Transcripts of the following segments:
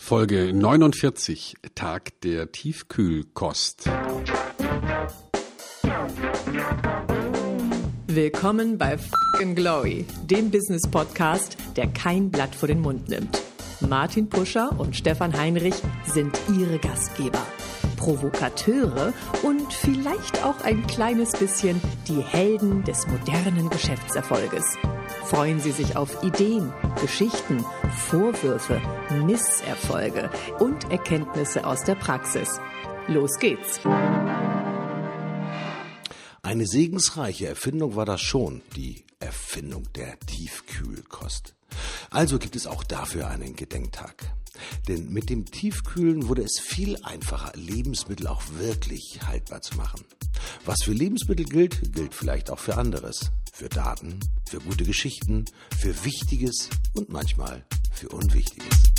Folge 49, Tag der Tiefkühlkost. Willkommen bei Fucking Glory, dem Business Podcast, der kein Blatt vor den Mund nimmt. Martin Puscher und Stefan Heinrich sind ihre Gastgeber. Provokateure und vielleicht auch ein kleines bisschen die Helden des modernen Geschäftserfolges. Freuen Sie sich auf Ideen, Geschichten, Vorwürfe, Misserfolge und Erkenntnisse aus der Praxis. Los geht's! Eine segensreiche Erfindung war das schon, die Erfindung der Tiefkühlkost. Also gibt es auch dafür einen Gedenktag. Denn mit dem Tiefkühlen wurde es viel einfacher, Lebensmittel auch wirklich haltbar zu machen. Was für Lebensmittel gilt, gilt vielleicht auch für anderes. Für Daten, für gute Geschichten, für Wichtiges und manchmal für Unwichtiges.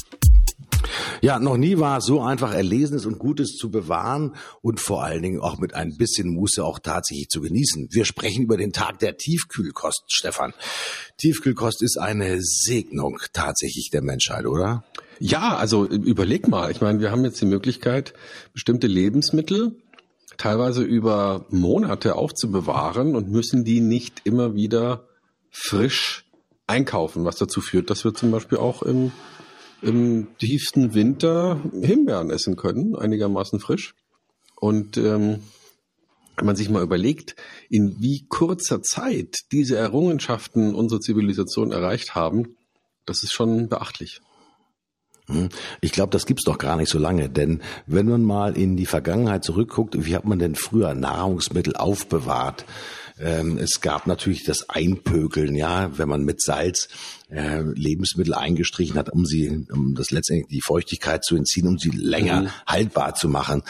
Ja, noch nie war es so einfach, Erlesenes und Gutes zu bewahren und vor allen Dingen auch mit ein bisschen Muße auch tatsächlich zu genießen. Wir sprechen über den Tag der Tiefkühlkost, Stefan. Tiefkühlkost ist eine Segnung tatsächlich der Menschheit, oder? Ja, also überleg mal. Ich meine, wir haben jetzt die Möglichkeit, bestimmte Lebensmittel teilweise über Monate aufzubewahren und müssen die nicht immer wieder frisch einkaufen, was dazu führt, dass wir zum Beispiel auch im, im tiefsten Winter Himbeeren essen können, einigermaßen frisch. Und ähm, wenn man sich mal überlegt, in wie kurzer Zeit diese Errungenschaften unsere Zivilisation erreicht haben, das ist schon beachtlich. Hm? Ich glaube, das gibt's doch gar nicht so lange, denn wenn man mal in die Vergangenheit zurückguckt, wie hat man denn früher Nahrungsmittel aufbewahrt? Ähm, es gab natürlich das Einpökeln, ja, wenn man mit Salz äh, Lebensmittel eingestrichen hat, um sie, um das letztendlich die Feuchtigkeit zu entziehen, um sie länger mhm. haltbar zu machen.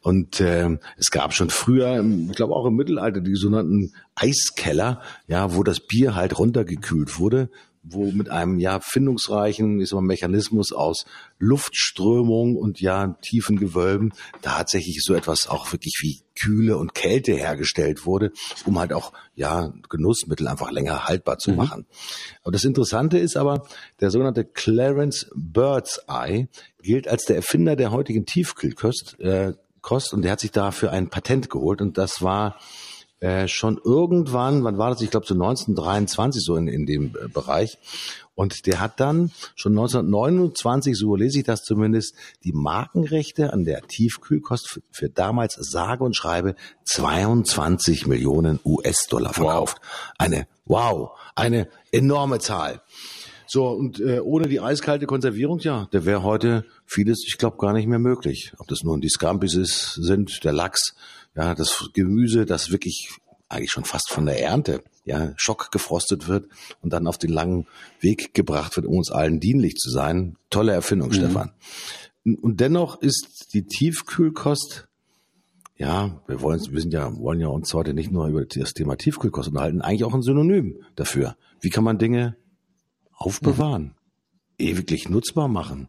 Und äh, es gab schon früher, ich glaube auch im Mittelalter, die sogenannten Eiskeller, ja, wo das Bier halt runtergekühlt wurde wo mit einem ja findungsreichen ich sag mal, Mechanismus aus Luftströmung und ja tiefen Gewölben tatsächlich so etwas auch wirklich wie Kühle und Kälte hergestellt wurde, um halt auch ja Genussmittel einfach länger haltbar zu mhm. machen. Aber das Interessante ist aber, der sogenannte Clarence Birdseye gilt als der Erfinder der heutigen Tiefkühlkost äh, Kost, und der hat sich dafür ein Patent geholt und das war äh, schon irgendwann, wann war das? Ich glaube so 1923 so in, in dem äh, Bereich. Und der hat dann schon 1929, so lese ich das zumindest, die Markenrechte an der Tiefkühlkost für, für damals sage und schreibe 22 Millionen US-Dollar verkauft. Wow. Eine, wow, eine enorme Zahl. So, und äh, ohne die eiskalte Konservierung, ja, der wäre heute vieles, ich glaube, gar nicht mehr möglich. Ob das nun die Scampis ist, sind, der Lachs, ja, das Gemüse, das wirklich eigentlich schon fast von der Ernte, ja, Schock gefrostet wird und dann auf den langen Weg gebracht wird, um uns allen dienlich zu sein. Tolle Erfindung, mhm. Stefan. Und dennoch ist die Tiefkühlkost ja, wir wollen, wir sind ja, wollen ja uns heute nicht nur über das Thema Tiefkühlkost unterhalten, eigentlich auch ein Synonym dafür. Wie kann man Dinge aufbewahren, mhm. ewiglich nutzbar machen?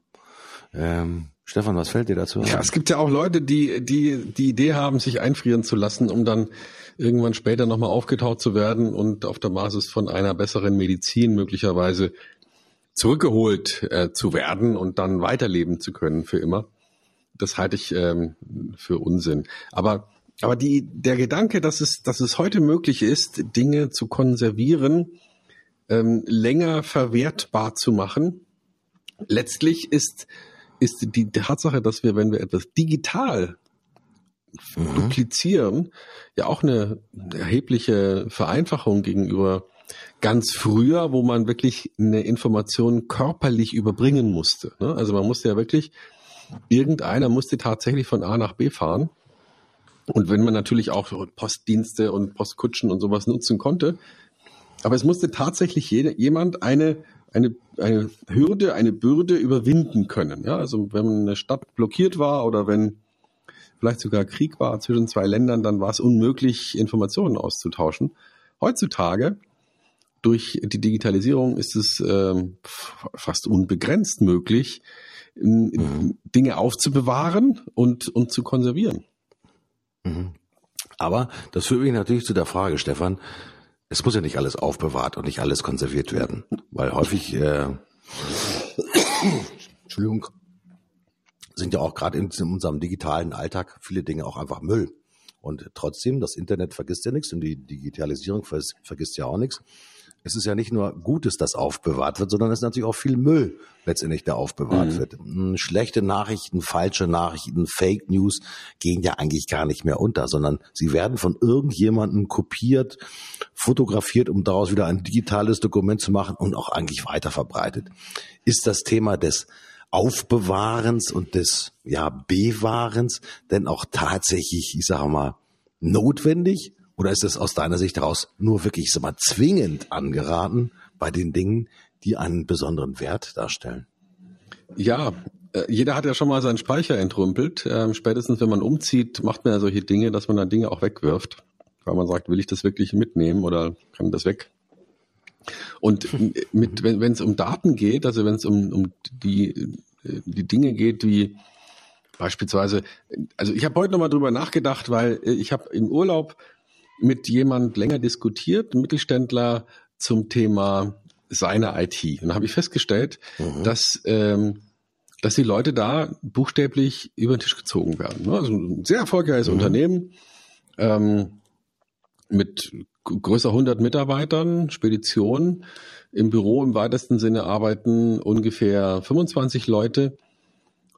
Ähm, Stefan, was fällt dir dazu? Ja, es gibt ja auch Leute, die die die Idee haben, sich einfrieren zu lassen, um dann irgendwann später nochmal aufgetaut zu werden und auf der Basis von einer besseren Medizin möglicherweise zurückgeholt äh, zu werden und dann weiterleben zu können für immer. Das halte ich ähm, für Unsinn. Aber aber die der Gedanke, dass es dass es heute möglich ist, Dinge zu konservieren, ähm, länger verwertbar zu machen, letztlich ist ist die Tatsache, dass wir, wenn wir etwas digital mhm. duplizieren, ja auch eine erhebliche Vereinfachung gegenüber ganz früher, wo man wirklich eine Information körperlich überbringen musste. Ne? Also man musste ja wirklich, irgendeiner musste tatsächlich von A nach B fahren. Und wenn man natürlich auch Postdienste und Postkutschen und sowas nutzen konnte, aber es musste tatsächlich jede, jemand eine eine, eine Hürde, eine Bürde überwinden können. Ja, also wenn eine Stadt blockiert war oder wenn vielleicht sogar Krieg war zwischen zwei Ländern, dann war es unmöglich, Informationen auszutauschen. Heutzutage durch die Digitalisierung ist es ähm, fast unbegrenzt möglich, mhm. Dinge aufzubewahren und, und zu konservieren. Mhm. Aber das führt mich natürlich zu der Frage, Stefan, es muss ja nicht alles aufbewahrt und nicht alles konserviert werden, weil häufig, äh, Entschuldigung, sind ja auch gerade in, in unserem digitalen Alltag viele Dinge auch einfach Müll. Und trotzdem, das Internet vergisst ja nichts und die Digitalisierung vergisst ja auch nichts es ist ja nicht nur Gutes, das aufbewahrt wird, sondern es ist natürlich auch viel Müll letztendlich, der aufbewahrt mhm. wird. Hm, schlechte Nachrichten, falsche Nachrichten, Fake News gehen ja eigentlich gar nicht mehr unter, sondern sie werden von irgendjemandem kopiert, fotografiert, um daraus wieder ein digitales Dokument zu machen und auch eigentlich weiter verbreitet. Ist das Thema des Aufbewahrens und des ja, Bewahrens denn auch tatsächlich, ich sage mal, notwendig oder ist es aus deiner Sicht heraus nur wirklich sag mal, zwingend angeraten bei den Dingen, die einen besonderen Wert darstellen? Ja, äh, jeder hat ja schon mal seinen Speicher entrümpelt. Ähm, spätestens wenn man umzieht, macht man ja solche Dinge, dass man dann Dinge auch wegwirft. Weil man sagt, will ich das wirklich mitnehmen oder kann das weg? Und mit, wenn es um Daten geht, also wenn es um, um die, die Dinge geht, wie beispielsweise, also ich habe heute nochmal drüber nachgedacht, weil äh, ich habe im Urlaub mit jemand länger diskutiert, Mittelständler, zum Thema seine IT. Und da habe ich festgestellt, mhm. dass, ähm, dass die Leute da buchstäblich über den Tisch gezogen werden. Ne? Also ein sehr erfolgreiches mhm. Unternehmen ähm, mit größer 100 Mitarbeitern, Spedition. Im Büro im weitesten Sinne arbeiten ungefähr 25 Leute.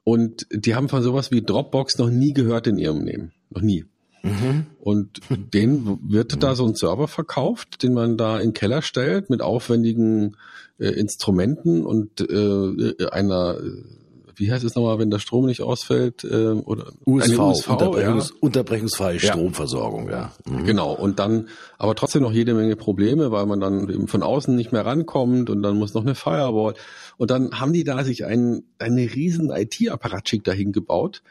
Und die haben von sowas wie Dropbox noch nie gehört in ihrem Leben. Noch nie. Mhm. Und den wird da so ein Server verkauft, den man da in den Keller stellt mit aufwendigen äh, Instrumenten und äh, einer wie heißt es nochmal, wenn der Strom nicht ausfällt? Äh, oder USV, USV Unterbrechungs ja. unterbrechungsfreie Stromversorgung, ja. Mhm. Genau, und dann aber trotzdem noch jede Menge Probleme, weil man dann eben von außen nicht mehr rankommt und dann muss noch eine Firewall. Und dann haben die da sich einen, eine riesen IT-Apparatschick dahin gebaut,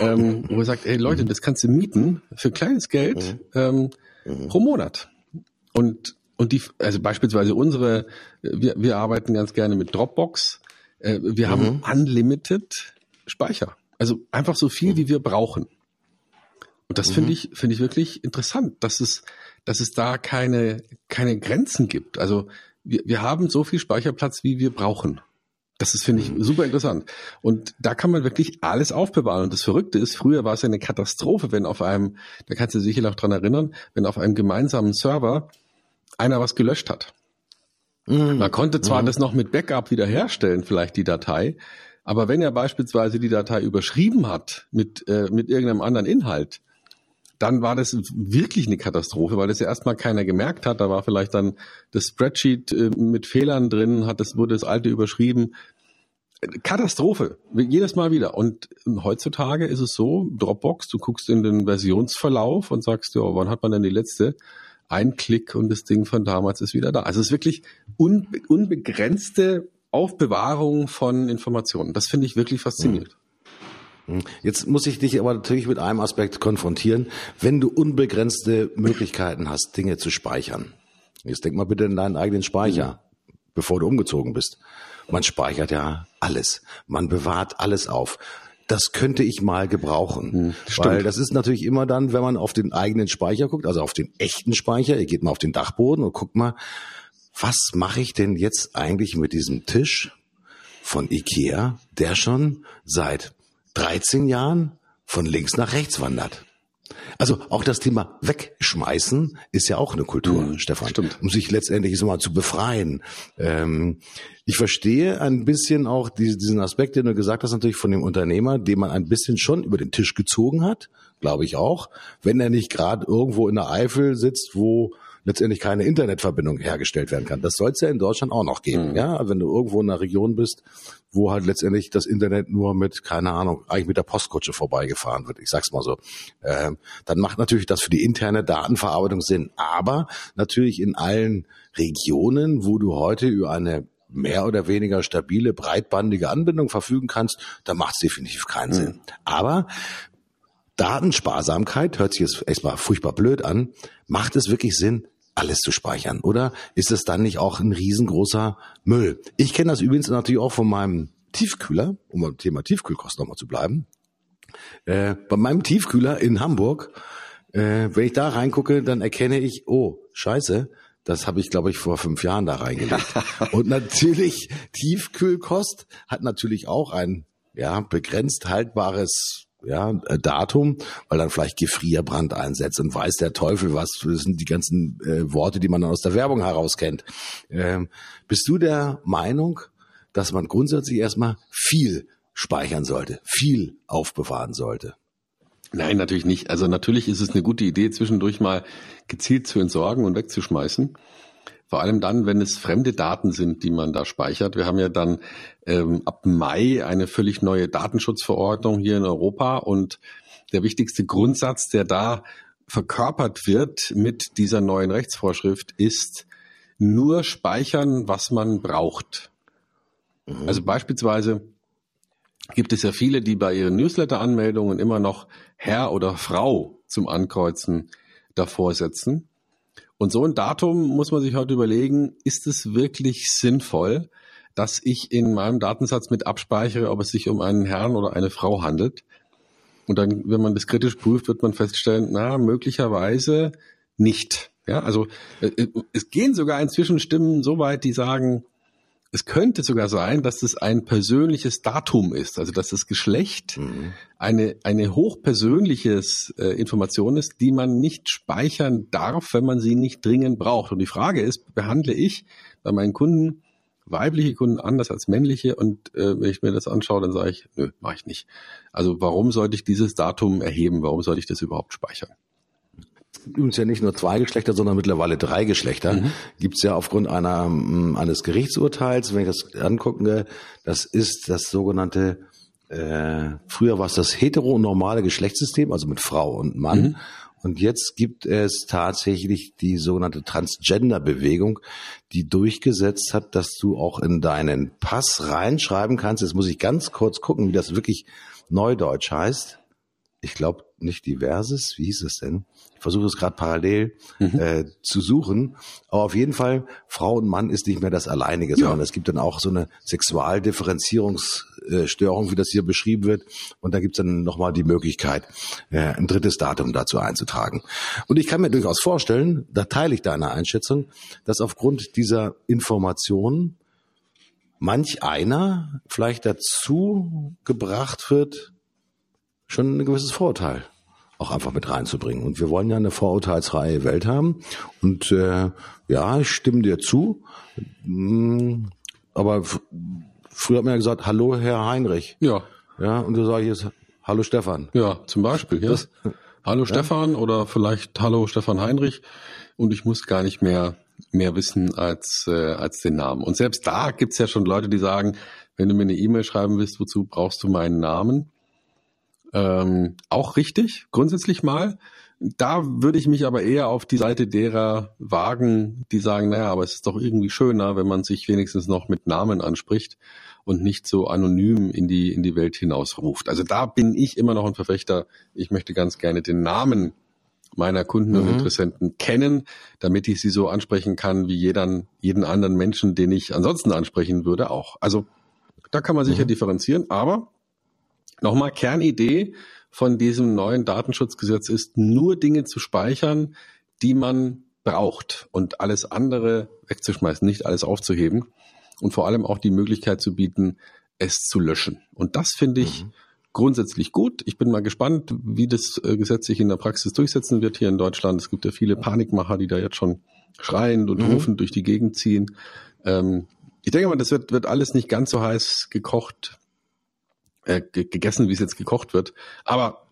ähm, wo er sagt, ey Leute, das kannst du mieten für kleines Geld mhm. ähm, mhm. pro Monat. Und, und die, also beispielsweise unsere, wir, wir arbeiten ganz gerne mit Dropbox. Äh, wir mhm. haben unlimited Speicher. Also einfach so viel, wie wir brauchen. Und das finde mhm. ich, finde ich wirklich interessant, dass es, dass es da keine, keine Grenzen gibt. Also wir, wir haben so viel Speicherplatz, wie wir brauchen. Das ist, finde ich, mhm. super interessant. Und da kann man wirklich alles aufbewahren. Und das Verrückte ist, früher war es ja eine Katastrophe, wenn auf einem, da kannst du dich sicher noch dran erinnern, wenn auf einem gemeinsamen Server einer was gelöscht hat. Mhm. Man konnte zwar mhm. das noch mit Backup wiederherstellen, vielleicht die Datei, aber wenn er beispielsweise die Datei überschrieben hat mit, äh, mit irgendeinem anderen Inhalt, dann war das wirklich eine Katastrophe, weil das ja erstmal keiner gemerkt hat. Da war vielleicht dann das Spreadsheet äh, mit Fehlern drin, hat das, wurde das alte überschrieben. Katastrophe, jedes Mal wieder. Und heutzutage ist es so, Dropbox, du guckst in den Versionsverlauf und sagst, ja, wann hat man denn die letzte? Ein Klick und das Ding von damals ist wieder da. Also es ist wirklich unbe unbegrenzte Aufbewahrung von Informationen. Das finde ich wirklich faszinierend. Hm. Jetzt muss ich dich aber natürlich mit einem Aspekt konfrontieren. Wenn du unbegrenzte Möglichkeiten hast, Dinge zu speichern, jetzt denk mal bitte in deinen eigenen Speicher, mhm. bevor du umgezogen bist. Man speichert ja alles. Man bewahrt alles auf. Das könnte ich mal gebrauchen. Mhm, weil das ist natürlich immer dann, wenn man auf den eigenen Speicher guckt, also auf den echten Speicher, ihr geht mal auf den Dachboden und guckt mal, was mache ich denn jetzt eigentlich mit diesem Tisch von Ikea, der schon seit 13 Jahren von links nach rechts wandert. Also auch das Thema Wegschmeißen ist ja auch eine Kultur, mhm, Stefan, stimmt. um sich letztendlich so mal zu befreien. Ähm, ich verstehe ein bisschen auch diesen Aspekt, den du gesagt hast, natürlich von dem Unternehmer, den man ein bisschen schon über den Tisch gezogen hat, glaube ich auch, wenn er nicht gerade irgendwo in der Eifel sitzt, wo letztendlich keine Internetverbindung hergestellt werden kann. Das soll es ja in Deutschland auch noch geben. Mhm. Ja, wenn du irgendwo in einer Region bist, wo halt letztendlich das Internet nur mit, keine Ahnung, eigentlich mit der Postkutsche vorbeigefahren wird. Ich sag's mal so. Ähm, dann macht natürlich das für die interne Datenverarbeitung Sinn. Aber natürlich in allen Regionen, wo du heute über eine mehr oder weniger stabile, breitbandige Anbindung verfügen kannst, da macht es definitiv keinen mhm. Sinn. Aber Datensparsamkeit hört sich jetzt erstmal furchtbar blöd an. Macht es wirklich Sinn, alles zu speichern? Oder ist es dann nicht auch ein riesengroßer Müll? Ich kenne das übrigens natürlich auch von meinem Tiefkühler, um beim Thema Tiefkühlkosten nochmal zu bleiben. Äh, bei meinem Tiefkühler in Hamburg, äh, wenn ich da reingucke, dann erkenne ich, oh, scheiße, das habe ich, glaube ich, vor fünf Jahren da reingelegt. Und natürlich, Tiefkühlkost hat natürlich auch einen ja, begrenzt haltbares ja, äh, Datum, weil dann vielleicht Gefrierbrand einsetzt und weiß der Teufel was, das sind die ganzen äh, Worte, die man aus der Werbung heraus kennt. Ähm, bist du der Meinung, dass man grundsätzlich erstmal viel speichern sollte, viel aufbewahren sollte? Nein, natürlich nicht. Also natürlich ist es eine gute Idee, zwischendurch mal gezielt zu entsorgen und wegzuschmeißen. Vor allem dann, wenn es fremde Daten sind, die man da speichert. Wir haben ja dann ähm, ab Mai eine völlig neue Datenschutzverordnung hier in Europa und der wichtigste Grundsatz, der da verkörpert wird mit dieser neuen Rechtsvorschrift, ist nur speichern, was man braucht. Mhm. Also beispielsweise gibt es ja viele, die bei ihren Newsletter-Anmeldungen immer noch Herr oder Frau zum Ankreuzen davor setzen. Und so ein Datum muss man sich heute überlegen, ist es wirklich sinnvoll, dass ich in meinem Datensatz mit abspeichere, ob es sich um einen Herrn oder eine Frau handelt. Und dann, wenn man das kritisch prüft, wird man feststellen, na, möglicherweise nicht. Ja, also äh, äh, es gehen sogar inzwischen Stimmen so weit, die sagen, es könnte sogar sein, dass es ein persönliches Datum ist, also dass das Geschlecht mhm. eine, eine hochpersönliches äh, Information ist, die man nicht speichern darf, wenn man sie nicht dringend braucht. Und die Frage ist, behandle ich bei meinen Kunden weibliche Kunden anders als männliche und äh, wenn ich mir das anschaue, dann sage ich, nö, mache ich nicht. Also warum sollte ich dieses Datum erheben? Warum sollte ich das überhaupt speichern? Übrigens ja nicht nur zwei Geschlechter, sondern mittlerweile drei Geschlechter. Mhm. Gibt es ja aufgrund einer, eines Gerichtsurteils, wenn ich das angucke, das ist das sogenannte, äh, früher war es das heteronormale Geschlechtssystem, also mit Frau und Mann. Mhm. Und jetzt gibt es tatsächlich die sogenannte Transgender-Bewegung, die durchgesetzt hat, dass du auch in deinen Pass reinschreiben kannst. Jetzt muss ich ganz kurz gucken, wie das wirklich neudeutsch heißt. Ich glaube nicht diverses, wie hieß es denn? Ich versuche es gerade parallel mhm. äh, zu suchen. Aber auf jeden Fall, Frau und Mann ist nicht mehr das Alleinige, ja. sondern es gibt dann auch so eine Sexualdifferenzierungsstörung, wie das hier beschrieben wird. Und da gibt es dann nochmal die Möglichkeit, äh, ein drittes Datum dazu einzutragen. Und ich kann mir durchaus vorstellen, da teile ich deine Einschätzung, dass aufgrund dieser Informationen manch einer vielleicht dazu gebracht wird, schon ein gewisses Vorurteil auch einfach mit reinzubringen. Und wir wollen ja eine vorurteilsfreie Welt haben. Und äh, ja, ich stimme dir zu. Mm, aber früher hat man ja gesagt, hallo Herr Heinrich. Ja. Ja, und du sagst jetzt, hallo Stefan. Ja, zum Beispiel, ja. Das, hallo ja? Stefan oder vielleicht hallo Stefan Heinrich. Und ich muss gar nicht mehr mehr wissen als, äh, als den Namen. Und selbst da gibt's ja schon Leute, die sagen, wenn du mir eine E-Mail schreiben willst, wozu brauchst du meinen Namen? Ähm, auch richtig, grundsätzlich mal. Da würde ich mich aber eher auf die Seite derer wagen, die sagen, naja, aber es ist doch irgendwie schöner, wenn man sich wenigstens noch mit Namen anspricht und nicht so anonym in die, in die Welt hinausruft. Also da bin ich immer noch ein Verfechter. Ich möchte ganz gerne den Namen meiner Kunden mhm. und Interessenten kennen, damit ich sie so ansprechen kann, wie jeden, jeden anderen Menschen, den ich ansonsten ansprechen würde, auch. Also da kann man sicher mhm. differenzieren, aber Nochmal, Kernidee von diesem neuen Datenschutzgesetz ist, nur Dinge zu speichern, die man braucht und alles andere wegzuschmeißen, nicht alles aufzuheben und vor allem auch die Möglichkeit zu bieten, es zu löschen. Und das finde ich mhm. grundsätzlich gut. Ich bin mal gespannt, wie das äh, Gesetz sich in der Praxis durchsetzen wird hier in Deutschland. Es gibt ja viele Panikmacher, die da jetzt schon schreiend und mhm. rufend durch die Gegend ziehen. Ähm, ich denke mal, das wird, wird alles nicht ganz so heiß gekocht, äh, gegessen, wie es jetzt gekocht wird. Aber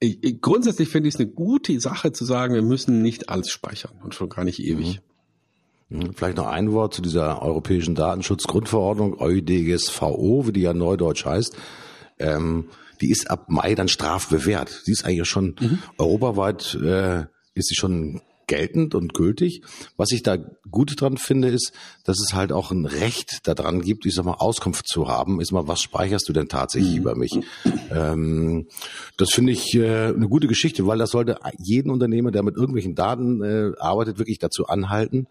ich, ich, grundsätzlich finde ich es eine gute Sache zu sagen, wir müssen nicht alles speichern und schon gar nicht ewig. Mhm. mhm. Vielleicht noch ein Wort zu dieser europäischen Datenschutzgrundverordnung, EuDGSVO, wie die ja neudeutsch heißt. Ähm, die ist ab Mai dann strafbewehrt. Sie ist eigentlich schon mhm. europaweit, äh, ist sie schon geltend und gültig. Was ich da gut dran finde, ist, dass es halt auch ein Recht daran gibt, ich sag mal, Auskunft zu haben. Ist mal, was speicherst du denn tatsächlich mhm. über mich? Ähm, das finde ich äh, eine gute Geschichte, weil das sollte jeden Unternehmer, der mit irgendwelchen Daten äh, arbeitet, wirklich dazu anhalten,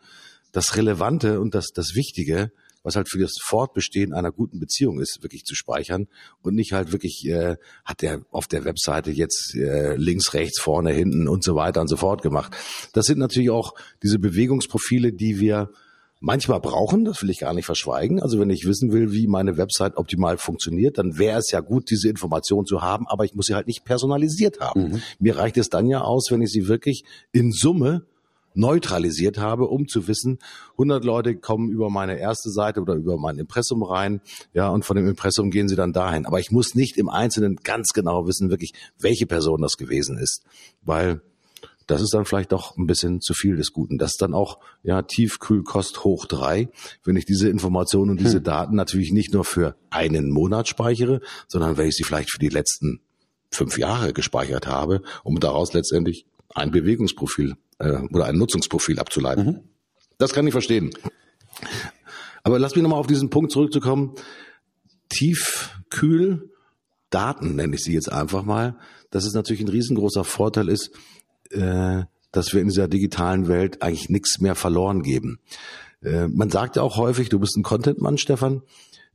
das Relevante und das, das Wichtige was halt für das Fortbestehen einer guten Beziehung ist, wirklich zu speichern und nicht halt wirklich, äh, hat der auf der Webseite jetzt äh, links, rechts, vorne, hinten und so weiter und so fort gemacht. Das sind natürlich auch diese Bewegungsprofile, die wir manchmal brauchen, das will ich gar nicht verschweigen. Also wenn ich wissen will, wie meine Website optimal funktioniert, dann wäre es ja gut, diese Information zu haben, aber ich muss sie halt nicht personalisiert haben. Mhm. Mir reicht es dann ja aus, wenn ich sie wirklich in Summe neutralisiert habe, um zu wissen, 100 Leute kommen über meine erste Seite oder über mein Impressum rein, ja, und von dem Impressum gehen sie dann dahin. Aber ich muss nicht im Einzelnen ganz genau wissen, wirklich, welche Person das gewesen ist, weil das ist dann vielleicht doch ein bisschen zu viel des Guten. Das ist dann auch, ja, Tiefkühlkost hoch drei, wenn ich diese Informationen und diese hm. Daten natürlich nicht nur für einen Monat speichere, sondern wenn ich sie vielleicht für die letzten fünf Jahre gespeichert habe, um daraus letztendlich ein Bewegungsprofil äh, oder ein Nutzungsprofil abzuleiten. Mhm. Das kann ich verstehen. Aber lass mich nochmal auf diesen Punkt zurückzukommen. Tiefkühl Daten nenne ich sie jetzt einfach mal, dass es natürlich ein riesengroßer Vorteil ist, äh, dass wir in dieser digitalen Welt eigentlich nichts mehr verloren geben. Äh, man sagt ja auch häufig, du bist ein Content-Mann, Stefan.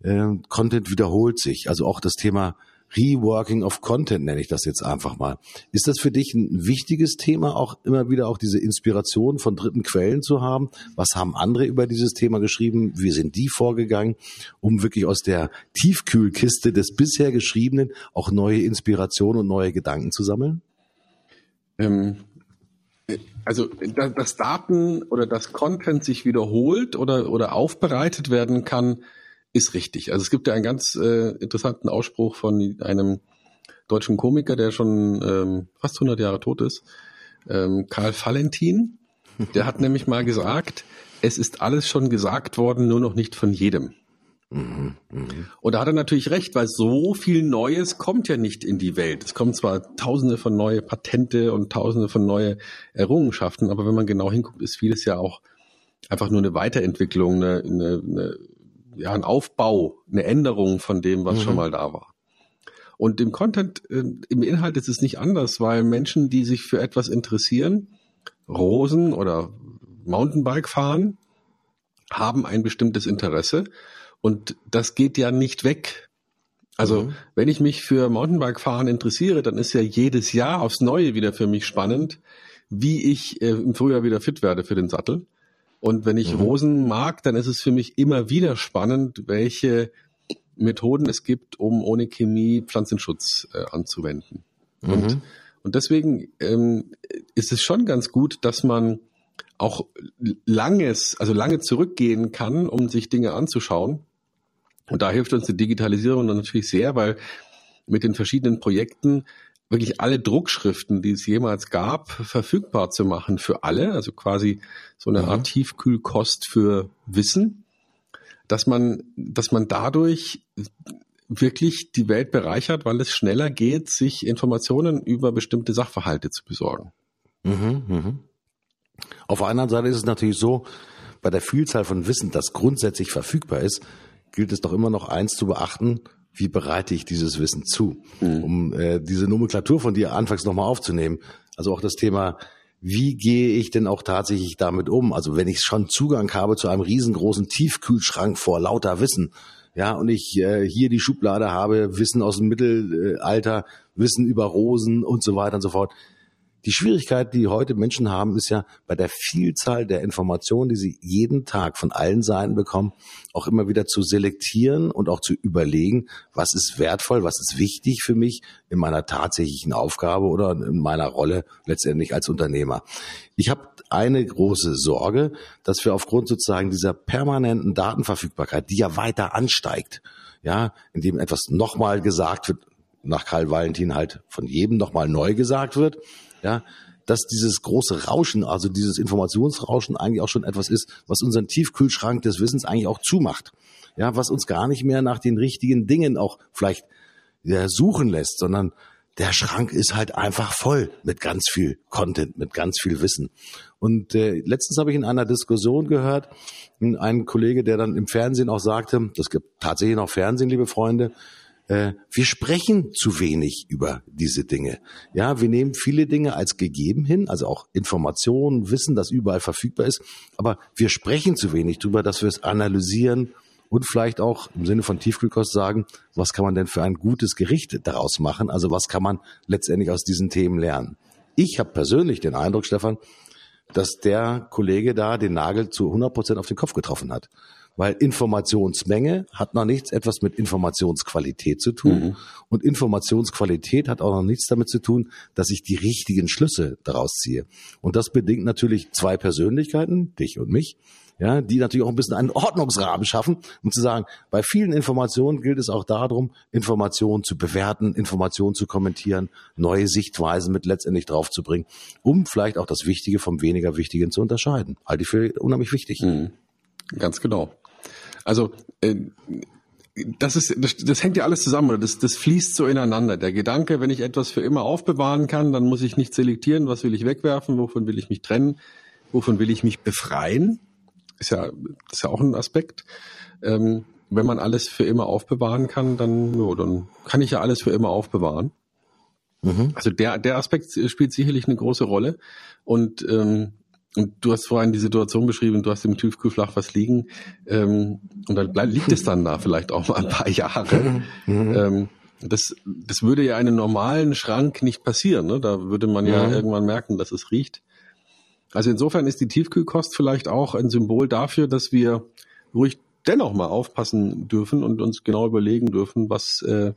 Äh, Content wiederholt sich. Also auch das Thema Reworking of Content nenne ich das jetzt einfach mal. Ist das für dich ein wichtiges Thema, auch immer wieder auch diese Inspiration von dritten Quellen zu haben? Was haben andere über dieses Thema geschrieben? Wie sind die vorgegangen, um wirklich aus der Tiefkühlkiste des bisher Geschriebenen auch neue Inspirationen und neue Gedanken zu sammeln? Ähm, also, dass Daten oder das Content sich wiederholt oder, oder aufbereitet werden kann, ist richtig. Also es gibt ja einen ganz äh, interessanten Ausspruch von einem deutschen Komiker, der schon ähm, fast 100 Jahre tot ist, ähm, Karl Valentin. Der hat nämlich mal gesagt, es ist alles schon gesagt worden, nur noch nicht von jedem. Mhm, mh. Und da hat er natürlich recht, weil so viel Neues kommt ja nicht in die Welt. Es kommen zwar tausende von neue Patente und tausende von neue Errungenschaften, aber wenn man genau hinguckt, ist vieles ja auch einfach nur eine Weiterentwicklung, eine, eine, eine ja, ein Aufbau, eine Änderung von dem, was mhm. schon mal da war. Und im Content, äh, im Inhalt ist es nicht anders, weil Menschen, die sich für etwas interessieren, Rosen oder Mountainbike fahren, haben ein bestimmtes Interesse und das geht ja nicht weg. Also, mhm. wenn ich mich für Mountainbike fahren interessiere, dann ist ja jedes Jahr aufs Neue wieder für mich spannend, wie ich äh, im Frühjahr wieder fit werde für den Sattel. Und wenn ich mhm. Rosen mag, dann ist es für mich immer wieder spannend, welche Methoden es gibt, um ohne Chemie Pflanzenschutz äh, anzuwenden. Mhm. Und, und deswegen ähm, ist es schon ganz gut, dass man auch langes, also lange zurückgehen kann, um sich Dinge anzuschauen. Und da hilft uns die Digitalisierung natürlich sehr, weil mit den verschiedenen Projekten wirklich alle Druckschriften, die es jemals gab, verfügbar zu machen für alle, also quasi so eine mhm. Art Tiefkühlkost für Wissen, dass man, dass man dadurch wirklich die Welt bereichert, weil es schneller geht, sich Informationen über bestimmte Sachverhalte zu besorgen. Mhm, mh. Auf der anderen Seite ist es natürlich so, bei der Vielzahl von Wissen, das grundsätzlich verfügbar ist, gilt es doch immer noch eins zu beachten, wie bereite ich dieses Wissen zu, mhm. um äh, diese Nomenklatur von dir anfangs nochmal aufzunehmen. Also auch das Thema, wie gehe ich denn auch tatsächlich damit um? Also wenn ich schon Zugang habe zu einem riesengroßen Tiefkühlschrank vor lauter Wissen, ja, und ich äh, hier die Schublade habe, Wissen aus dem Mittelalter, Wissen über Rosen und so weiter und so fort, die Schwierigkeit, die heute Menschen haben, ist ja bei der Vielzahl der Informationen, die sie jeden Tag von allen Seiten bekommen, auch immer wieder zu selektieren und auch zu überlegen, was ist wertvoll, was ist wichtig für mich in meiner tatsächlichen Aufgabe oder in meiner Rolle letztendlich als Unternehmer. Ich habe eine große Sorge, dass wir aufgrund sozusagen dieser permanenten Datenverfügbarkeit, die ja weiter ansteigt, ja, indem etwas nochmal gesagt wird, nach Karl Valentin halt von jedem nochmal neu gesagt wird, ja, dass dieses große Rauschen, also dieses Informationsrauschen eigentlich auch schon etwas ist, was unseren Tiefkühlschrank des Wissens eigentlich auch zumacht. Ja, was uns gar nicht mehr nach den richtigen Dingen auch vielleicht ja, suchen lässt, sondern der Schrank ist halt einfach voll mit ganz viel Content, mit ganz viel Wissen. Und äh, letztens habe ich in einer Diskussion gehört, einen Kollege, der dann im Fernsehen auch sagte, das gibt tatsächlich noch Fernsehen, liebe Freunde, äh, wir sprechen zu wenig über diese Dinge. Ja, wir nehmen viele Dinge als gegeben hin, also auch Informationen, Wissen, das überall verfügbar ist, aber wir sprechen zu wenig darüber, dass wir es analysieren und vielleicht auch im Sinne von Tiefkühlkost sagen, was kann man denn für ein gutes Gericht daraus machen? Also was kann man letztendlich aus diesen Themen lernen? Ich habe persönlich den Eindruck, Stefan, dass der Kollege da den Nagel zu 100 Prozent auf den Kopf getroffen hat. Weil Informationsmenge hat noch nichts etwas mit Informationsqualität zu tun. Mhm. Und Informationsqualität hat auch noch nichts damit zu tun, dass ich die richtigen Schlüsse daraus ziehe. Und das bedingt natürlich zwei Persönlichkeiten, dich und mich, ja, die natürlich auch ein bisschen einen Ordnungsrahmen schaffen, um zu sagen, bei vielen Informationen gilt es auch darum, Informationen zu bewerten, Informationen zu kommentieren, neue Sichtweisen mit letztendlich draufzubringen, um vielleicht auch das Wichtige vom weniger Wichtigen zu unterscheiden. Halte ich für unheimlich wichtig. Mhm. Ganz genau. Also äh, das ist, das, das hängt ja alles zusammen oder das, das fließt so ineinander. Der Gedanke, wenn ich etwas für immer aufbewahren kann, dann muss ich nicht selektieren, was will ich wegwerfen, wovon will ich mich trennen, wovon will ich mich befreien ist ja, ist ja auch ein Aspekt. Ähm, wenn man alles für immer aufbewahren kann, dann, jo, dann kann ich ja alles für immer aufbewahren. Mhm. Also der, der Aspekt spielt sicherlich eine große Rolle. Und, ähm, und du hast vorhin die Situation beschrieben, du hast im Tiefkühlflach was liegen ähm, und dann bleib, liegt es dann da vielleicht auch mal ein paar Jahre. Mhm. Ähm, das, das würde ja einem normalen Schrank nicht passieren. Ne? Da würde man ja mhm. irgendwann merken, dass es riecht. Also insofern ist die Tiefkühlkost vielleicht auch ein Symbol dafür, dass wir ruhig dennoch mal aufpassen dürfen und uns genau überlegen dürfen, was, äh,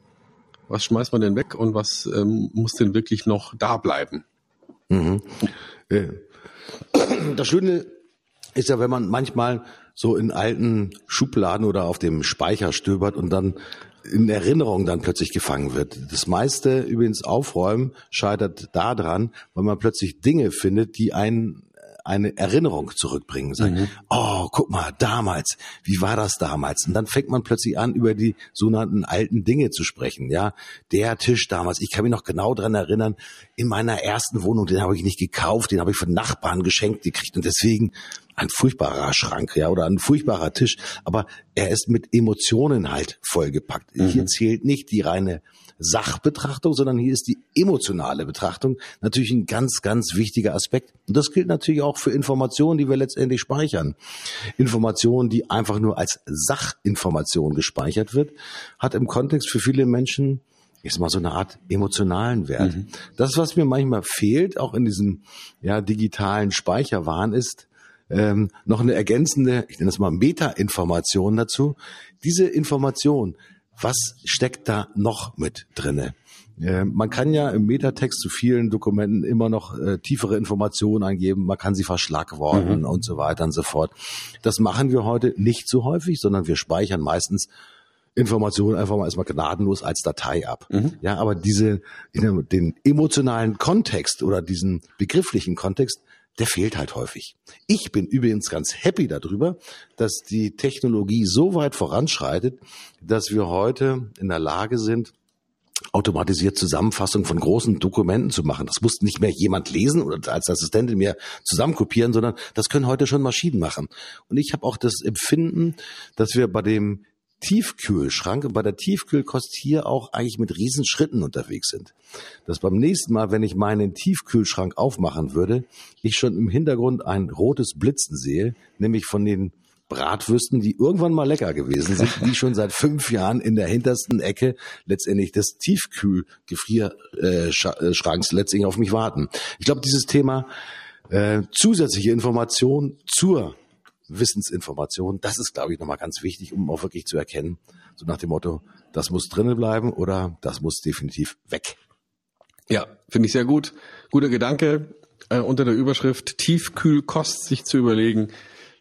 was schmeißt man denn weg und was ähm, muss denn wirklich noch da bleiben. Mhm. Das Schöne ist ja, wenn man manchmal so in alten Schubladen oder auf dem Speicher stöbert und dann in Erinnerung dann plötzlich gefangen wird. Das meiste übrigens Aufräumen scheitert daran, weil man plötzlich Dinge findet, die einen eine Erinnerung zurückbringen. Sagen, mhm. oh, guck mal, damals, wie war das damals? Und dann fängt man plötzlich an, über die sogenannten alten Dinge zu sprechen. Ja, der Tisch damals, ich kann mich noch genau dran erinnern, in meiner ersten Wohnung, den habe ich nicht gekauft, den habe ich von Nachbarn geschenkt gekriegt und deswegen ein furchtbarer Schrank, ja, oder ein furchtbarer Tisch, aber er ist mit Emotionen halt vollgepackt. Mhm. Hier zählt nicht die reine Sachbetrachtung, sondern hier ist die emotionale Betrachtung natürlich ein ganz, ganz wichtiger Aspekt. Und das gilt natürlich auch für Informationen, die wir letztendlich speichern. Informationen, die einfach nur als Sachinformation gespeichert wird, hat im Kontext für viele Menschen ist mal so eine Art emotionalen Wert. Mhm. Das, was mir manchmal fehlt, auch in diesem ja, digitalen Speicherwahn, ist ähm, noch eine ergänzende, ich nenne das mal Meta-Information dazu. Diese Information, was steckt da noch mit drinne? Äh, man kann ja im Metatext zu vielen Dokumenten immer noch äh, tiefere Informationen eingeben, man kann sie verschlagworten mhm. und so weiter und so fort. Das machen wir heute nicht so häufig, sondern wir speichern meistens Informationen einfach mal erstmal gnadenlos als Datei ab. Mhm. Ja, aber diese, den emotionalen Kontext oder diesen begrifflichen Kontext, der fehlt halt häufig. Ich bin übrigens ganz happy darüber, dass die Technologie so weit voranschreitet, dass wir heute in der Lage sind, automatisiert Zusammenfassung von großen Dokumenten zu machen. Das muss nicht mehr jemand lesen oder als Assistentin mir zusammenkopieren, sondern das können heute schon Maschinen machen. Und ich habe auch das Empfinden, dass wir bei dem Tiefkühlschrank und bei der Tiefkühlkost hier auch eigentlich mit Riesenschritten unterwegs sind. Dass beim nächsten Mal, wenn ich meinen Tiefkühlschrank aufmachen würde, ich schon im Hintergrund ein rotes Blitzen sehe, nämlich von den Bratwürsten, die irgendwann mal lecker gewesen sind, die schon seit fünf Jahren in der hintersten Ecke letztendlich des Tiefkühlgefrierschranks letztendlich auf mich warten. Ich glaube, dieses Thema äh, zusätzliche Information zur Wissensinformation. Das ist, glaube ich, nochmal ganz wichtig, um auch wirklich zu erkennen, so nach dem Motto, das muss drinnen bleiben oder das muss definitiv weg. Ja, finde ich sehr gut. Guter Gedanke äh, unter der Überschrift Tiefkühlkost sich zu überlegen,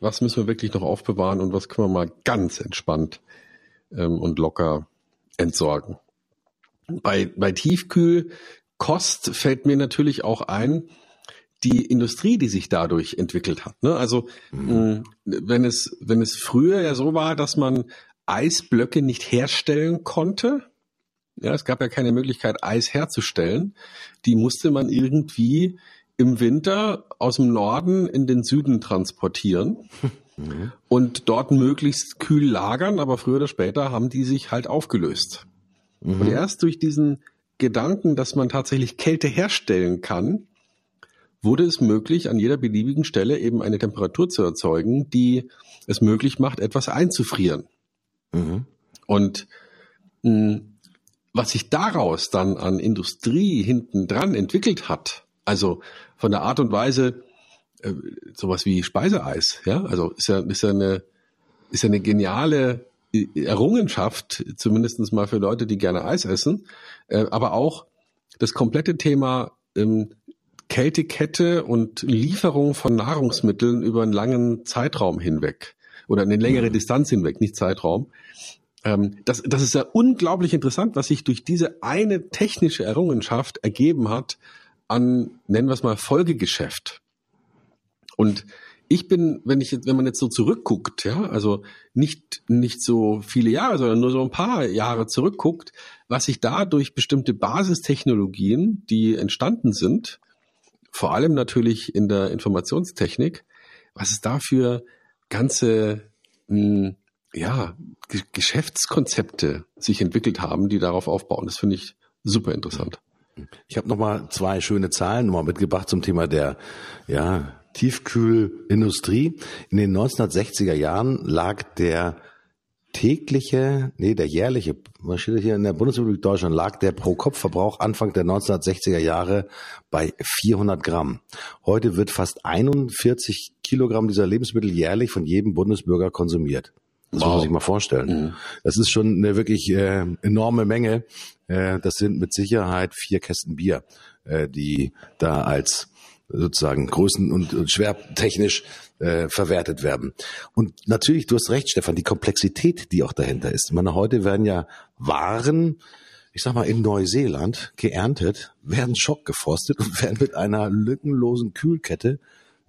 was müssen wir wirklich noch aufbewahren und was können wir mal ganz entspannt ähm, und locker entsorgen. Bei, bei Tiefkühlkost fällt mir natürlich auch ein, die Industrie, die sich dadurch entwickelt hat. Ne? Also mhm. wenn es wenn es früher ja so war, dass man Eisblöcke nicht herstellen konnte, ja, es gab ja keine Möglichkeit, Eis herzustellen, die musste man irgendwie im Winter aus dem Norden in den Süden transportieren mhm. und dort möglichst kühl lagern, aber früher oder später haben die sich halt aufgelöst. Mhm. Und erst durch diesen Gedanken, dass man tatsächlich Kälte herstellen kann, wurde es möglich, an jeder beliebigen Stelle eben eine Temperatur zu erzeugen, die es möglich macht, etwas einzufrieren. Mhm. Und mh, hm, was sich daraus dann an Industrie hinten dran entwickelt hat, also von der Art und Weise, äh, sowas wie Speiseeis. Ja, also ist ja, ist ja eine, ist ja eine geniale Errungenschaft, zumindestens mal für Leute, die gerne Eis essen, äh, aber auch das komplette Thema ähm, Kältekette und Lieferung von Nahrungsmitteln über einen langen Zeitraum hinweg oder eine längere mhm. Distanz hinweg, nicht Zeitraum. Ähm, das, das ist ja unglaublich interessant, was sich durch diese eine technische Errungenschaft ergeben hat an, nennen wir es mal, Folgegeschäft. Und ich bin, wenn ich, wenn man jetzt so zurückguckt, ja, also nicht, nicht so viele Jahre, sondern nur so ein paar Jahre zurückguckt, was sich da durch bestimmte Basistechnologien, die entstanden sind, vor allem natürlich in der Informationstechnik, was es da für ganze, mh, hm, ja, Geschäftskonzepte sich entwickelt haben, die darauf aufbauen. Das finde ich super interessant. Ich habe nochmal zwei schöne Zahlen nochmal mitgebracht zum Thema der ja, Tiefkühlindustrie. In den 1960er Jahren lag der tägliche, nee, der jährliche, was steht hier in der Bundesrepublik Deutschland, lag der Pro-Kopf-Verbrauch Anfang der 1960er Jahre bei 400 Gramm. Heute wird fast 41 Kilogramm dieser Lebensmittel jährlich von jedem Bundesbürger konsumiert. Das wow. muss man sich mal vorstellen. Mhm. Das ist schon eine wirklich äh, enorme Menge. Äh, das sind mit Sicherheit vier Kästen Bier, äh, die da als sozusagen größen- und schwertechnisch äh, verwertet werden. Und natürlich, du hast recht, Stefan, die Komplexität, die auch dahinter ist. Ich meine, heute werden ja Waren, ich sag mal, in Neuseeland geerntet, werden schockgefrostet und werden mit einer lückenlosen Kühlkette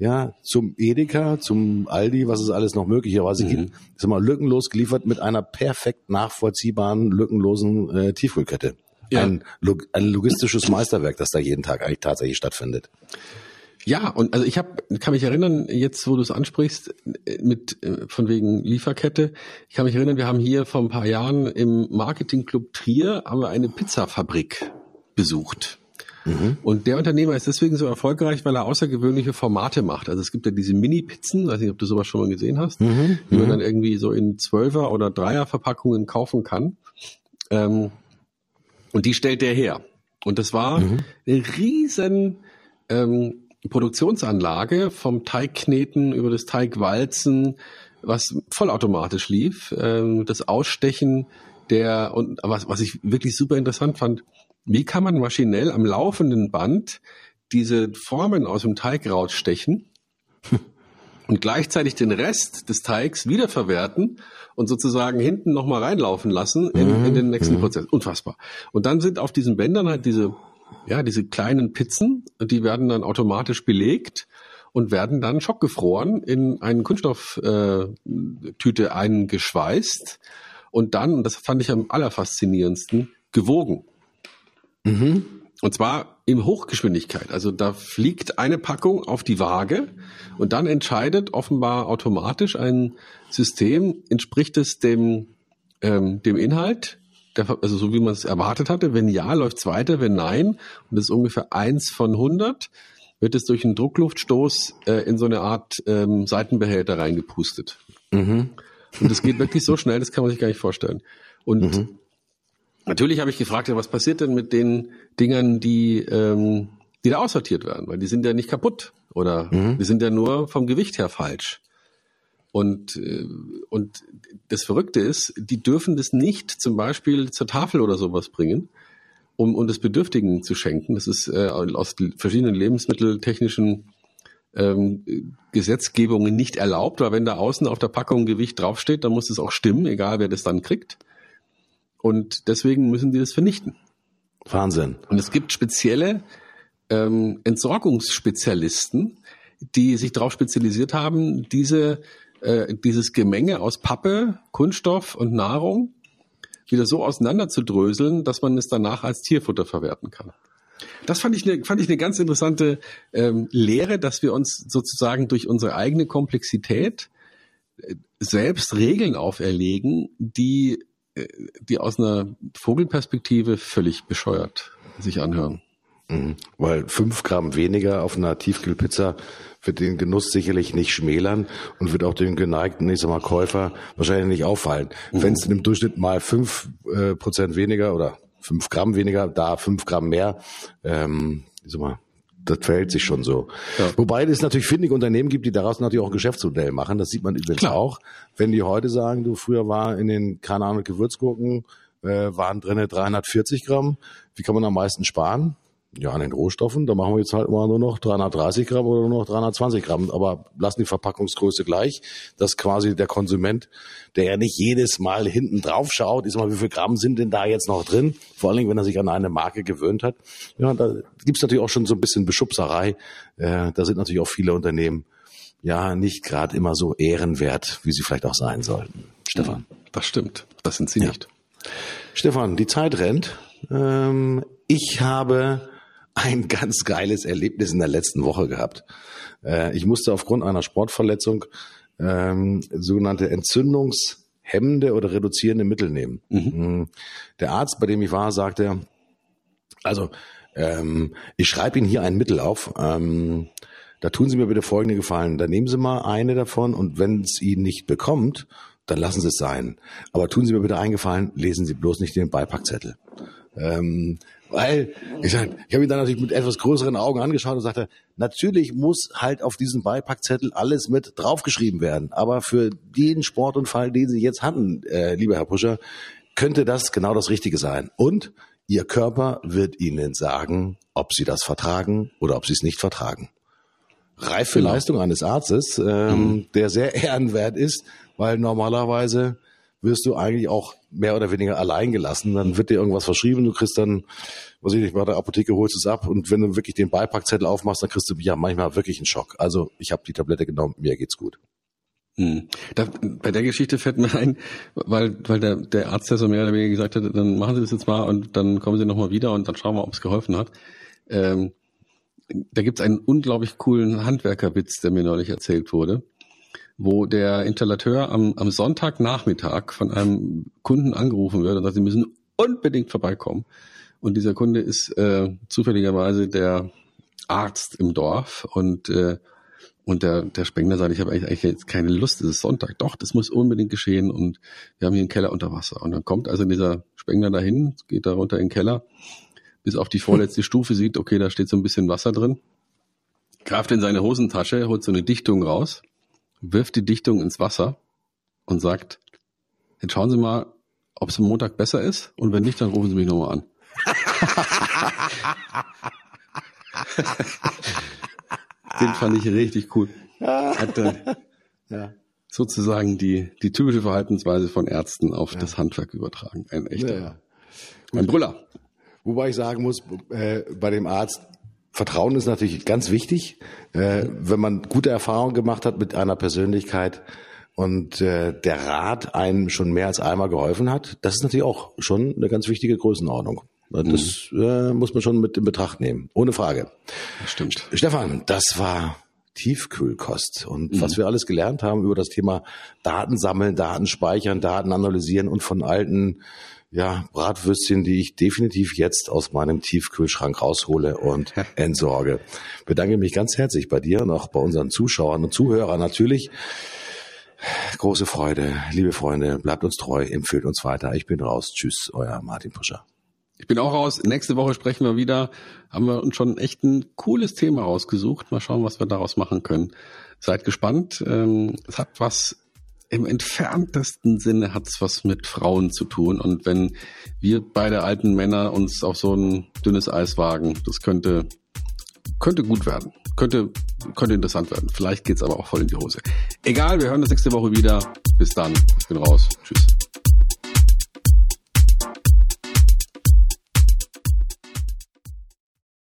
ja, zum Edeka, zum Aldi, was es alles noch möglicherweise mhm. gibt, ist immer lückenlos geliefert mit einer perfekt nachvollziehbaren, lückenlosen äh, Tiefkühlkette. Ja. Ein, ein logistisches Meisterwerk, das da jeden Tag eigentlich tatsächlich stattfindet. Ja, und also ich hab, kann mich erinnern, jetzt wo du es ansprichst, mit äh, von wegen Lieferkette, ich kann mich erinnern, wir haben hier vor ein paar Jahren im Marketingclub Trier haben wir eine Pizzafabrik besucht. Mhm. Und der Unternehmer ist deswegen so erfolgreich, weil er außergewöhnliche Formate macht. Also es gibt ja diese Mini-Pizzen, weiß nicht, ob du sowas schon mal gesehen hast, mhm. die man mhm. dann irgendwie so in Zwölfer- oder Dreier-Verpackungen kaufen kann. Ähm, und die stellt der her. Und das war mhm. eine riesen ähm, Produktionsanlage vom Teigkneten über das Teigwalzen, was vollautomatisch lief, ähm, das Ausstechen der und was, was ich wirklich super interessant fand, wie kann man maschinell am laufenden Band diese Formen aus dem Teig rausstechen und gleichzeitig den Rest des Teigs wiederverwerten und sozusagen hinten nochmal reinlaufen lassen in, in den nächsten mhm. Prozess. Unfassbar. Und dann sind auf diesen Bändern halt diese ja, diese kleinen Pizzen, die werden dann automatisch belegt und werden dann schockgefroren in eine Kunststofftüte äh, eingeschweißt und dann, und das fand ich am allerfaszinierendsten, gewogen. Mhm. Und zwar in Hochgeschwindigkeit. Also da fliegt eine Packung auf die Waage und dann entscheidet offenbar automatisch ein System, entspricht es dem, ähm, dem Inhalt also so wie man es erwartet hatte. Wenn ja, läuft es weiter. Wenn nein, und das ist ungefähr eins von 100, wird es durch einen Druckluftstoß äh, in so eine Art ähm, Seitenbehälter reingepustet. Mhm. Und das geht wirklich so schnell, das kann man sich gar nicht vorstellen. Und mhm. natürlich habe ich gefragt, ja, was passiert denn mit den Dingern, die, ähm, die da aussortiert werden? Weil die sind ja nicht kaputt oder mhm. die sind ja nur vom Gewicht her falsch. Und, äh, und das Verrückte ist, die dürfen das nicht zum Beispiel zur Tafel oder sowas bringen, um, um das Bedürftigen zu schenken. Das ist äh, aus verschiedenen lebensmitteltechnischen ähm, Gesetzgebungen nicht erlaubt, weil wenn da außen auf der Packung Gewicht draufsteht, dann muss es auch stimmen, egal wer das dann kriegt. Und deswegen müssen die das vernichten. Wahnsinn. Und es gibt spezielle ähm, Entsorgungsspezialisten, die sich darauf spezialisiert haben, diese äh, dieses Gemenge aus Pappe, Kunststoff und Nahrung wieder so auseinanderzudröseln, dass man es danach als Tierfutter verwerten kann. Das fand ich eine, fand ich eine ganz interessante ähm, Lehre, dass wir uns sozusagen durch unsere eigene Komplexität äh, selbst Regeln auferlegen, die, äh, die aus einer Vogelperspektive völlig bescheuert sich anhören. Mhm. Weil fünf Gramm weniger auf einer Tiefkühlpizza wird den Genuss sicherlich nicht schmälern und wird auch dem geneigten, ich sag mal, Käufer wahrscheinlich nicht auffallen. Mhm. Wenn es im Durchschnitt mal fünf äh, Prozent weniger oder fünf Gramm weniger, da fünf Gramm mehr, ähm, ich sag mal, das verhält sich schon so. Ja. Wobei es natürlich findige Unternehmen gibt, die daraus natürlich auch ein Geschäftsmodell machen. Das sieht man übrigens Klar. auch. Wenn die heute sagen, du früher war in den, keine Ahnung, Gewürzgurken, äh, waren drinnen 340 Gramm. Wie kann man am meisten sparen? Ja, an den Rohstoffen, da machen wir jetzt halt immer nur noch 330 Gramm oder nur noch 320 Gramm, aber lassen die Verpackungsgröße gleich, dass quasi der Konsument, der ja nicht jedes Mal hinten drauf schaut, ist mal, wie viel Gramm sind denn da jetzt noch drin? Vor allen Dingen, wenn er sich an eine Marke gewöhnt hat. Ja, da gibt's natürlich auch schon so ein bisschen Beschubserei. Äh, da sind natürlich auch viele Unternehmen ja nicht gerade immer so ehrenwert, wie sie vielleicht auch sein sollten. Stefan. Das stimmt. Das sind sie ja. nicht. Stefan, die Zeit rennt. Ähm, ich habe ein ganz geiles Erlebnis in der letzten Woche gehabt. Äh, ich musste aufgrund einer Sportverletzung ähm, sogenannte entzündungshemmende oder reduzierende Mittel nehmen. Mhm. Mm. Der Arzt, bei dem ich war, sagte, also ähm, ich schreibe Ihnen hier ein Mittel auf. Ähm, da tun Sie mir bitte folgende Gefallen. Da nehmen Sie mal eine davon und wenn es Ihnen nicht bekommt, dann lassen Sie es sein. Aber tun Sie mir bitte eingefallen, lesen Sie bloß nicht den Beipackzettel. Ähm, weil, ich, sag, ich habe ihn dann natürlich mit etwas größeren Augen angeschaut und sagte, natürlich muss halt auf diesen Beipackzettel alles mit draufgeschrieben werden. Aber für den Sportunfall, den Sie jetzt hatten, äh, lieber Herr Puscher, könnte das genau das Richtige sein. Und Ihr Körper wird Ihnen sagen, ob Sie das vertragen oder ob Sie es nicht vertragen. Reife genau. Leistung eines Arztes, ähm, mhm. der sehr ehrenwert ist, weil normalerweise wirst du eigentlich auch mehr oder weniger allein gelassen. Dann wird dir irgendwas verschrieben, du kriegst dann, was ich nicht, bei der Apotheke holst es ab und wenn du wirklich den Beipackzettel aufmachst, dann kriegst du ja manchmal wirklich einen Schock. Also ich habe die Tablette genommen, mir geht's gut. Hm. Da, bei der Geschichte fällt mir ein, weil, weil der, der Arzt ja so mehr oder weniger gesagt hat, dann machen Sie das jetzt mal und dann kommen Sie nochmal wieder und dann schauen wir, ob es geholfen hat. Ähm, da gibt's einen unglaublich coolen Handwerkerwitz, der mir neulich erzählt wurde wo der Installateur am, am Sonntagnachmittag von einem Kunden angerufen wird und sagt, sie müssen unbedingt vorbeikommen. Und dieser Kunde ist äh, zufälligerweise der Arzt im Dorf und äh, und der, der Spengler sagt, ich habe eigentlich jetzt keine Lust, es ist Sonntag. Doch, das muss unbedingt geschehen und wir haben hier einen Keller unter Wasser. Und dann kommt also dieser Spengler dahin, geht da runter in den Keller, bis auf die vorletzte Stufe sieht, okay, da steht so ein bisschen Wasser drin, greift in seine Hosentasche, holt so eine Dichtung raus wirft die Dichtung ins Wasser und sagt, jetzt schauen Sie mal, ob es am Montag besser ist und wenn nicht, dann rufen Sie mich nochmal an. Den fand ich richtig cool. Hat dann ja. sozusagen die, die typische Verhaltensweise von Ärzten auf ja. das Handwerk übertragen. Ein echter, ja. ein Brüller. Wobei ich sagen muss, äh, bei dem Arzt, Vertrauen ist natürlich ganz wichtig. Äh, wenn man gute Erfahrungen gemacht hat mit einer Persönlichkeit und äh, der Rat einem schon mehr als einmal geholfen hat, das ist natürlich auch schon eine ganz wichtige Größenordnung. Das mhm. äh, muss man schon mit in Betracht nehmen, ohne Frage. Das stimmt. Stefan, das war Tiefkühlkost und mhm. was wir alles gelernt haben über das Thema Daten sammeln, Daten speichern, Daten analysieren und von alten ja, Bratwürstchen, die ich definitiv jetzt aus meinem Tiefkühlschrank raushole und entsorge. Bedanke mich ganz herzlich bei dir und auch bei unseren Zuschauern und Zuhörern natürlich. Große Freude, liebe Freunde, bleibt uns treu, empfehlt uns weiter. Ich bin raus. Tschüss, euer Martin Puscher. Ich bin auch raus. Nächste Woche sprechen wir wieder. Haben wir uns schon echt ein cooles Thema rausgesucht. Mal schauen, was wir daraus machen können. Seid gespannt. Ähm, es hat was im entferntesten Sinne hat's was mit Frauen zu tun. Und wenn wir beide alten Männer uns auf so ein dünnes Eis wagen, das könnte, könnte gut werden. Könnte, könnte interessant werden. Vielleicht geht's aber auch voll in die Hose. Egal, wir hören das nächste Woche wieder. Bis dann. Ich bin raus. Tschüss.